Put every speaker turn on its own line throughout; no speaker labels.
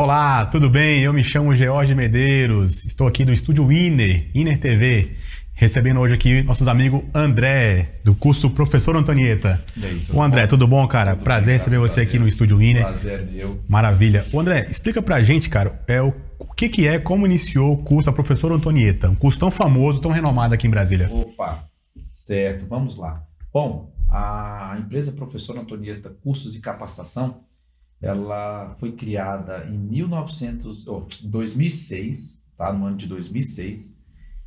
Olá, tudo bem? Eu me chamo George Medeiros, estou aqui do estúdio Iner, Iner TV, recebendo hoje aqui nossos amigos André, do curso Professor Antonieta.
E aí,
Ô André,
bom?
tudo bom, cara?
Tudo
Prazer
bem,
receber você aqui
Deus.
no estúdio Iner.
Prazer meu.
Maravilha. Ô André, explica pra gente, cara, é, o, o que, que é, como iniciou o curso a Professor Antonieta, um curso tão famoso, tão renomado aqui em Brasília.
Opa, certo, vamos lá. Bom, a empresa Professor Antonieta Cursos e Capacitação, ela foi criada em 1900, oh, 2006, tá? No ano de 2006,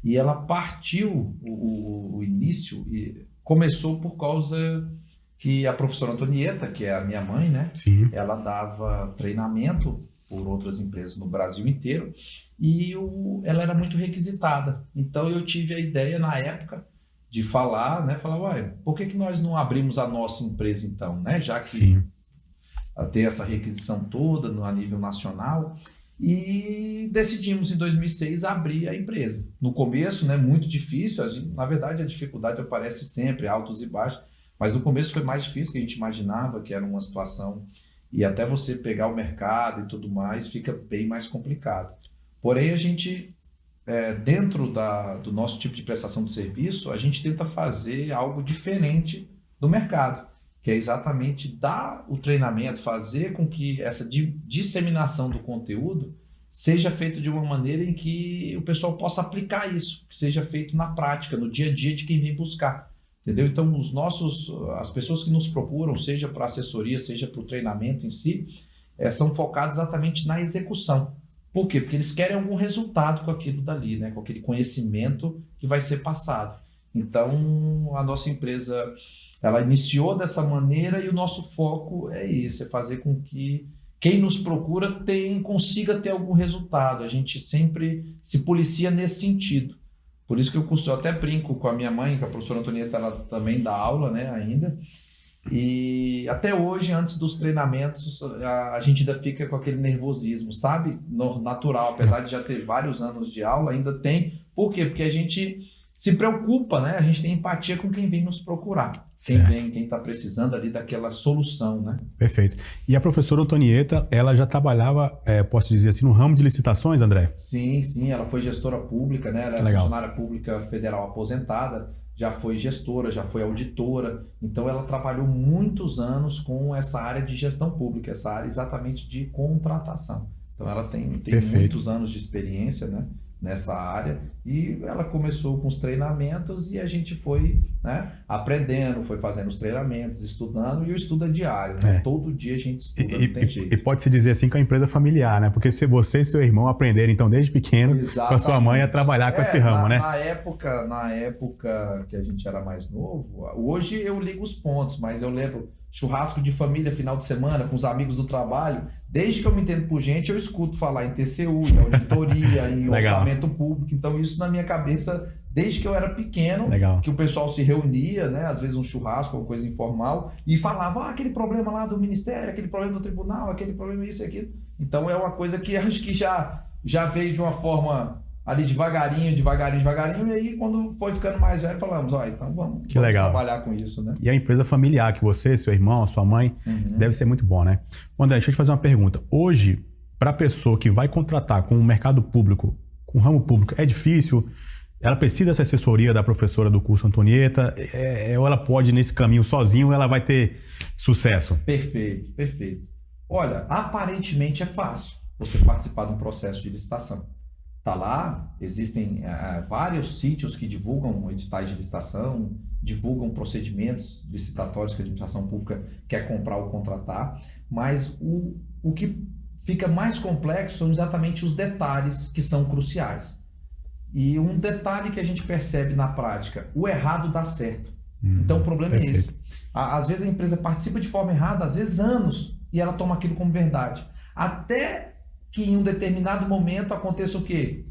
e ela partiu o, o- o início e começou por causa que a professora Antonieta, que é a minha mãe, né?
Sim.
ela dava treinamento por outras empresas no Brasil inteiro e o- ela era muito requisitada. Então eu tive a ideia na época de falar, né? Falar, uai, por que, que nós não abrimos a nossa empresa então, né? Já que
Sim.
Ter essa requisição toda no, a nível nacional. E decidimos em 2006 abrir a empresa. No começo, né, muito difícil, gente- na verdade a dificuldade aparece sempre, altos e baixos, mas no começo foi mais difícil que a gente imaginava, que era uma situação, e até você pegar o mercado e tudo mais, fica bem mais complicado. Porém, a gente, é, dentro da, do nosso tipo de prestação de serviço, a gente tenta fazer algo diferente do mercado que é exatamente dar o treinamento, fazer com que essa di- disseminação do conteúdo seja feito de uma maneira em que o pessoal possa aplicar isso, que seja feito na prática, no dia a dia de quem vem buscar. Entendeu? Então, os nossos, as pessoas que nos procuram, seja para assessoria, seja para o treinamento em si, eh, são focadas exatamente na execução. Por quê? Porque eles querem algum resultado com aquilo dali, né? com aquele conhecimento que vai ser passado. Então, a nossa empresa ela iniciou dessa maneira e o nosso foco é isso, é fazer com que quem nos procura tem, consiga ter algum resultado. A gente sempre se policia nesse sentido. Por isso que eu, eu até brinco com a minha mãe, que a professora Antonieta ela também dá aula né, ainda. E até hoje, antes dos treinamentos, a, a gente ainda fica com aquele nervosismo, sabe? No- natural, apesar de já ter vários anos de aula, ainda tem. Por quê? Porque a gente se preocupa, né? A gente tem empatia com quem vem nos procurar. Quem
Certo.
vem, quem está precisando ali daquela solução, né?
Perfeito. E a professora Antonieta, ela já trabalhava, é, posso dizer assim, no ramo de licitações, André?
Sim, sim, ela foi gestora pública, né? Ela é funcionária pública federal aposentada, já foi gestora, já foi auditora. Então ela trabalhou muitos anos com essa área de gestão pública, essa área exatamente de contratação. Então ela tem, tem
Perfeito.
muitos anos de experiência, né? Nessa área e ela começou com os treinamentos e a gente foi né, aprendendo, foi fazendo os treinamentos, estudando e o estudo é diário, né?
É.
Todo dia a gente
E,
estuda, não tem
e-
jeito.
e pode-se dizer assim que é uma empresa familiar, né? Porque se você e seu irmão aprenderam, então, desde pequeno, com a sua mãe a trabalhar com
É,
esse ramo,
na,
né?
Na época, na época que a gente era mais novo, hoje eu ligo os pontos, mas eu lembro churrasco de família final de semana com os amigos do trabalho. Desde que eu me entendo por gente, eu escuto falar em TCU, em auditoria, em orçamento público. Então isso na minha cabeça desde que eu era pequeno
Legal.
que o pessoal se reunia, né, às vezes um churrasco ou coisa informal, e falava ah, aquele problema lá do ministério, aquele problema do tribunal, aquele problema isso e aquilo. Então é uma coisa que acho que já, já veio de uma forma ali devagarinho, devagarinho, devagarinho, e aí quando foi ficando mais velho, falamos, ó, então vamos,
Que
vamos
legal.
trabalhar com isso, né?
E a empresa familiar que você, seu irmão, sua mãe,
Uhum.
deve ser muito bom, né? André, deixa eu te fazer uma pergunta. Hoje, para a pessoa que vai contratar com o mercado público, com o ramo público, é difícil? Ela precisa dessa assessoria da professora do curso Antonieta? É, é- ou ela pode ir nesse caminho sozinho ou ela vai ter sucesso?
Perfeito, perfeito. Olha, aparentemente é fácil você participar de um processo de licitação. Tá lá, existem eh, vários sítios que divulgam editais de licitação, divulgam procedimentos licitatórios que a administração pública quer comprar ou contratar, mas o, o que fica mais complexo são exatamente os detalhes que são cruciais. E um detalhe que a gente percebe na prática, o errado dá certo. Então o problema é
perfeito.
esse. Á- Às vezes a empresa participa de forma errada, às vezes anos, e ela toma aquilo como verdade. Até que em um determinado momento aconteça o quê?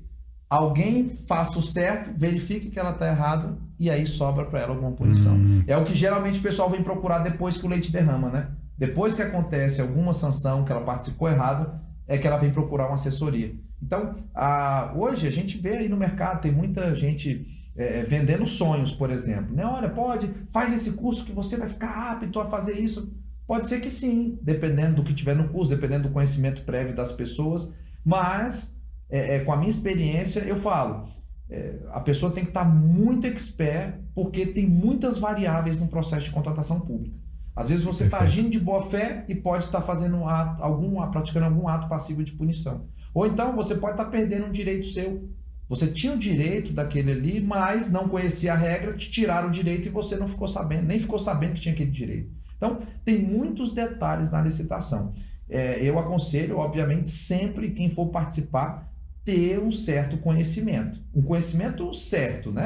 Alguém faça o certo, verifique que ela está errada e aí sobra para ela alguma punição.
Hum.
É o que geralmente o pessoal vem procurar depois que o leite derrama, né? Depois que acontece alguma sanção, que ela participou errado, é que ela vem procurar uma assessoria. Então, a- hoje a gente vê aí no mercado, tem muita gente é, vendendo sonhos, por exemplo. Né? Olha, pode, faz esse curso que você vai ficar apto a fazer isso. Pode ser que sim, dependendo do que tiver no curso, dependendo do conhecimento prévio das pessoas, mas é, é, com a minha experiência eu falo, é, a pessoa tem que estar muito expert, porque tem muitas variáveis no processo de contratação pública. Às vezes você está agindo de boa fé e pode estar fazendo um ato, algum, praticando algum ato passivo de punição. Ou então você pode estar perdendo um direito seu. Você tinha o direito daquele ali, mas não conhecia a regra, te tiraram o direito e você não ficou sabendo, nem ficou sabendo que tinha aquele direito. Então, tem muitos detalhes na licitação. É, eu aconselho, obviamente, sempre quem for participar, ter um certo conhecimento. Um conhecimento certo, né?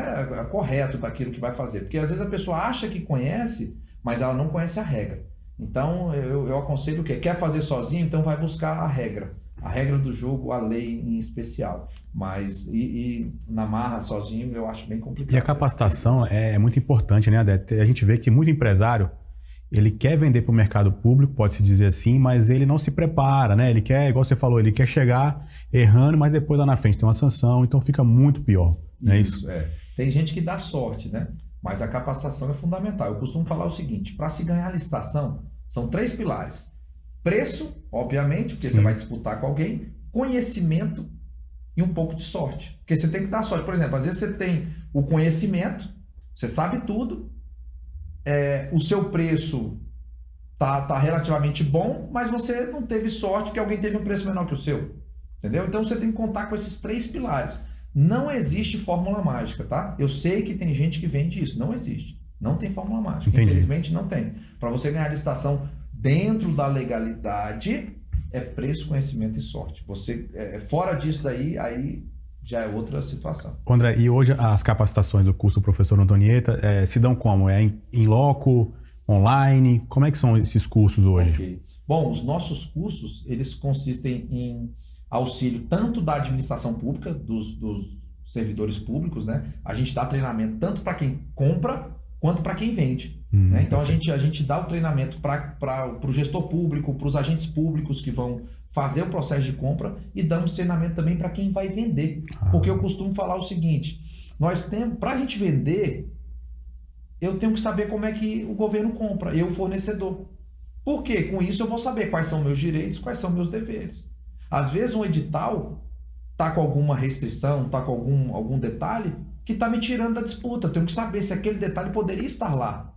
correto daquilo que vai fazer. Porque às vezes a pessoa acha que conhece, mas ela não conhece a regra. Então eu, eu aconselho o quê? Quer fazer sozinho? Então vai buscar a regra. A regra do jogo, a lei em especial. Mas e, e na marra sozinho eu acho bem complicado.
E a capacitação é, é muito importante, né, Adete? A gente vê que muito empresário ele quer vender para o mercado público, pode-se dizer assim, mas ele não se prepara, né? Ele quer, igual você falou, ele quer chegar errando, mas depois lá na frente tem uma sanção, então fica muito pior. Não é isso?
É. Tem gente que dá sorte, né? Mas a capacitação é fundamental. Eu costumo falar o seguinte: para se ganhar a licitação, são três pilares: preço, obviamente, porque Sim. você vai disputar com alguém, conhecimento e um pouco de sorte. Porque você tem que dar sorte. Por exemplo, às vezes você tem o conhecimento, você sabe tudo, é, o seu preço tá, tá relativamente bom, mas você não teve sorte porque alguém teve um preço menor que o seu. Entendeu? Então você tem que contar com esses três pilares. Não existe fórmula mágica, tá? Eu sei que tem gente que vende isso. Não existe. Não tem fórmula mágica. Entendi. Infelizmente não tem. Para você ganhar licitação dentro da legalidade, é preço, conhecimento e sorte. Você é, fora disso daí, aí já é outra situação.
André, e hoje as capacitações do curso do professor Antonieta é, se dão como? É em, loco, online? Como é que são esses cursos hoje? Okay.
Bom, os nossos cursos, eles consistem em auxílio tanto da administração pública, dos, dos servidores públicos, né? A gente dá treinamento tanto para quem compra quanto para quem vende. Hum, né? Então a gente, a gente dá o treinamento para o gestor público, para os agentes públicos que vão fazer o processo de compra e damos treinamento também para quem vai vender. Ah. Porque eu costumo falar o seguinte: nós temos, para a gente vender, eu tenho que saber como é que o governo compra, eu, fornecedor. Por quê? Com isso eu vou saber quais são meus direitos, quais são meus deveres. Às vezes um edital tá com alguma restrição, tá com algum, algum detalhe que tá me tirando da disputa. Eu tenho que saber se aquele detalhe poderia estar lá.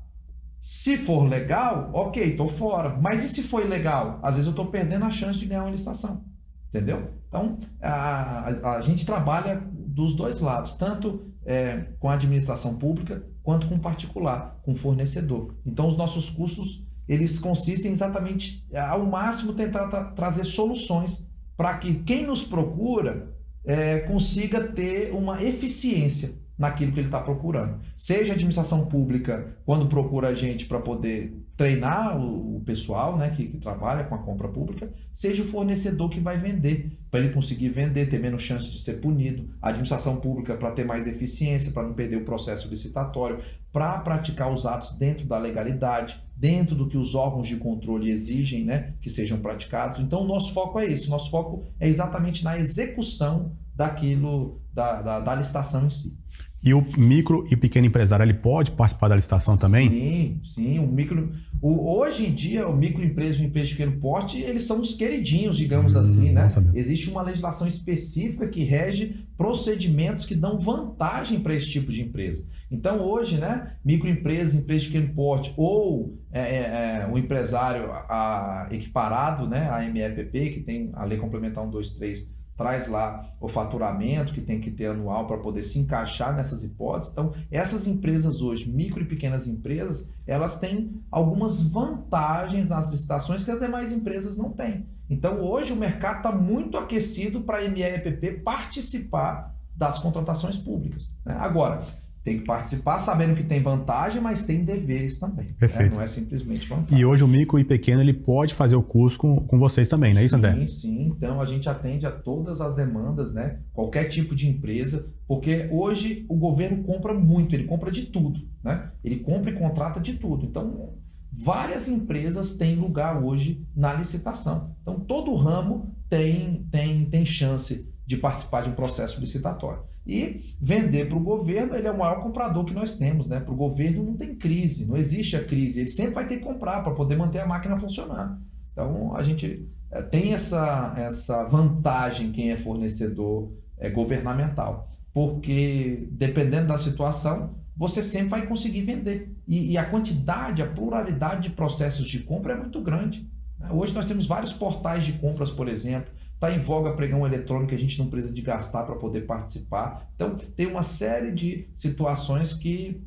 Se for legal, ok, estou fora. Mas e se for ilegal? Às vezes eu estou perdendo a chance de ganhar uma licitação. Entendeu? Então, a, a, a gente trabalha dos dois lados, tanto é, com a administração pública quanto com particular, com fornecedor. Então, os nossos cursos eles consistem exatamente ao máximo tentar tra trazer soluções para que quem nos procura é, consiga ter uma eficiência naquilo que ele está procurando. Seja a administração pública, quando procura a gente para poder treinar o, o pessoal né, que, que, trabalha com a compra pública, seja o fornecedor que vai vender, para ele conseguir vender, ter menos chance de ser punido, a administração pública para ter mais eficiência, para não perder o processo licitatório, para praticar os atos dentro da legalidade, dentro do que os órgãos de controle exigem né, que sejam praticados. Então, o nosso foco é esse, nosso foco é exatamente na execução daquilo, da, da, da licitação em si.
E o micro e pequeno empresário ele pode participar da licitação também?
Sim, sim. O micro, o, hoje em dia, o microempresa e o empresa de pequeno porte, eles são os queridinhos, digamos hum, assim, né? Existe uma legislação específica que rege procedimentos que dão vantagem para esse tipo de empresa. Então, hoje, né, microempresas, empresas de pequeno porte ou é, é, é, o empresário a, equiparado, né, a MEPP, que tem a Lei Complementar 123 traz lá o faturamento que tem que ter anual para poder se encaixar nessas hipóteses. Então, essas empresas hoje, micro e pequenas empresas, elas têm algumas vantagens nas licitações que as demais empresas não têm. Então, hoje o mercado está muito aquecido para a MEPP participar das contratações públicas. Né? Agora, tem que participar sabendo que tem vantagem, mas tem deveres também. Né?
Perfeito.
Né? Não é simplesmente vantagem.
E hoje o micro e pequeno ele pode fazer o curso com, com vocês também, não é isso, André?
Sim, sim. Então a gente atende a todas as demandas, né? Qualquer tipo de empresa, porque hoje o governo compra muito, ele compra de tudo, né? Ele compra e contrata de tudo. Então várias empresas têm lugar hoje na licitação. Então todo ramo tem tem tem tem chance de participar de um processo licitatório. E vender para o governo, ele é o maior comprador que nós temos. Né? Para o governo não tem crise, não existe a crise. Ele sempre vai ter que comprar para poder manter a máquina funcionando. Então, a gente é, tem essa, essa vantagem quem é fornecedor é, governamental. Porque, dependendo da situação, você sempre vai conseguir vender. E, e a quantidade, a pluralidade de processos de compra é muito grande. Né? Hoje nós temos vários portais de compras, por exemplo, Está em voga pregão eletrônico, a gente não precisa de gastar para poder participar. Então, tem uma série de situações que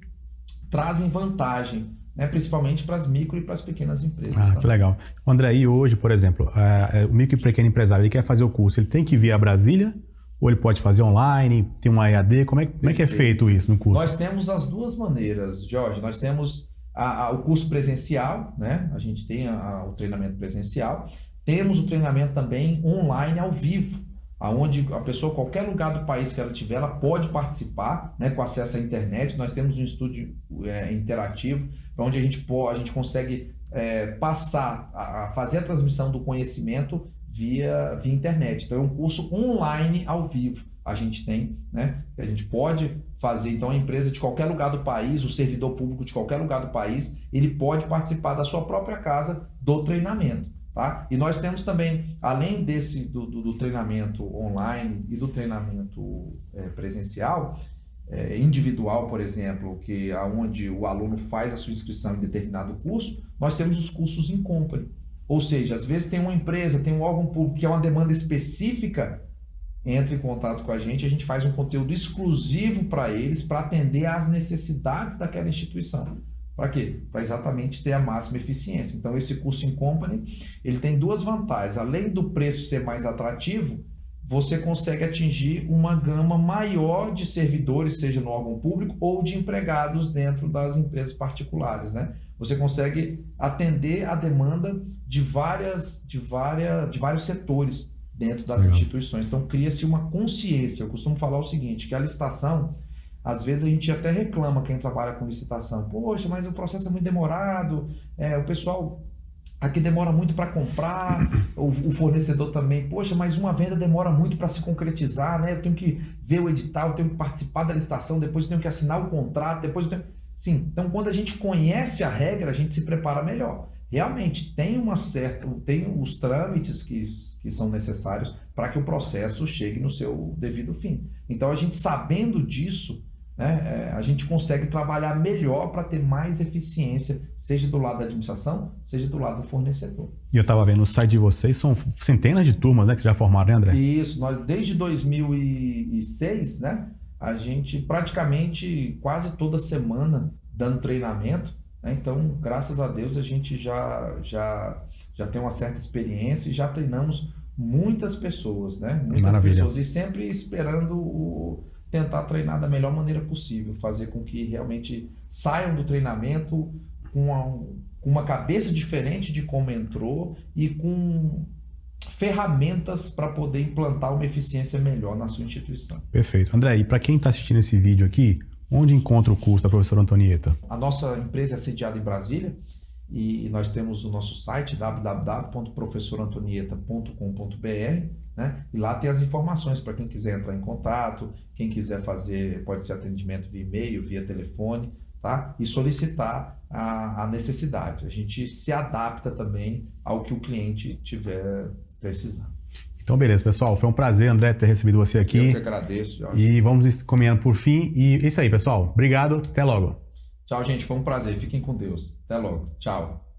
trazem vantagem, né? principalmente para as micro e para as pequenas empresas.
Ah, tá? que legal. André, e hoje, por exemplo, é, é, o micro e pequeno empresário ele quer fazer o curso, ele tem que vir a Brasília ou ele pode fazer online, tem uma EAD? Como é, como é que é feito isso no curso?
Nós temos as duas maneiras, Jorge. Nós temos a, a, o curso presencial, né? A gente tem a, o treinamento presencial temos o treinamento também online ao vivo, aonde a pessoa, qualquer lugar do país que ela tiver, ela pode participar, né, com acesso à internet. Nós temos um estúdio é, interativo, onde a gente, pode, a gente consegue é, passar, a, a, fazer a transmissão do conhecimento via, via internet. Então é um curso online ao vivo. A gente tem, né? A gente pode fazer, então, a empresa de qualquer lugar do país, o servidor público de qualquer lugar do país, ele pode participar da sua própria casa do treinamento. Tá? E nós temos também, além desse do, do, do treinamento online e do treinamento é, presencial, é, individual, por exemplo, que aonde o aluno faz a sua inscrição em determinado curso, nós temos os cursos em company. Ou seja, às vezes tem uma empresa, tem um órgão público que é uma demanda específica, entra em contato com a gente, a gente faz um conteúdo exclusivo para eles para atender às necessidades daquela instituição. Para quê? Para exatamente ter a máxima eficiência. Então, esse curso em company, ele tem duas vantagens. Além do preço ser mais atrativo, você consegue atingir uma gama maior de servidores, seja no órgão público ou de empregados dentro das empresas particulares, né? Você consegue atender a demanda de várias, de várias, de vários setores dentro das Legal. instituições. Então cria-se uma consciência. Eu costumo falar o seguinte, que a licitação às vezes a gente até reclama quem trabalha com licitação. Poxa, mas o processo é muito demorado, é, o pessoal aqui demora muito para comprar, o, o, fornecedor também. Poxa, mas uma venda demora muito para se concretizar, né? Eu tenho que ver o edital, eu tenho que participar da licitação, depois eu tenho que assinar o contrato, depois eu tenho. Sim, então quando a gente conhece a regra, a gente se prepara melhor. Realmente tem uma certa, tem os trâmites que, que são necessários para que o processo chegue no seu devido fim. Então a gente sabendo disso, né, é, a gente consegue trabalhar melhor para ter mais eficiência, seja do lado da administração, seja do lado do fornecedor.
E eu estava vendo no site de vocês, são centenas de turmas né, que já formaram, né, André?
Isso, nós desde 2006, né, a gente praticamente quase toda semana dando treinamento. Né, então, graças a Deus, a gente já, já, já tem uma certa experiência e já treinamos muitas pessoas, né? Muitas Maravilha. pessoas. E sempre esperando o tentar treinar da melhor maneira possível, fazer com que realmente saiam do treinamento com uma, com uma cabeça diferente de como entrou e com ferramentas para poder implantar uma eficiência melhor na sua instituição.
Perfeito. André, e para quem está assistindo esse vídeo aqui, onde encontra o curso da professora Antonieta?
A nossa empresa é sediada em Brasília e nós temos o nosso site www.professorantonieta.com.br né? E lá tem as informações para quem quiser entrar em contato, quem quiser fazer, pode ser atendimento via e-mail, via telefone, tá? E solicitar a, a necessidade. A gente se adapta também ao que o cliente tiver precisando.
Então, beleza, pessoal. Foi um prazer, André, ter recebido você aqui. Eu
que agradeço, Jorge.
E vamos caminhando por fim. E é isso aí, pessoal. Obrigado. Até logo.
Tchau, gente. Foi um prazer. Fiquem com Deus. Até logo. Tchau.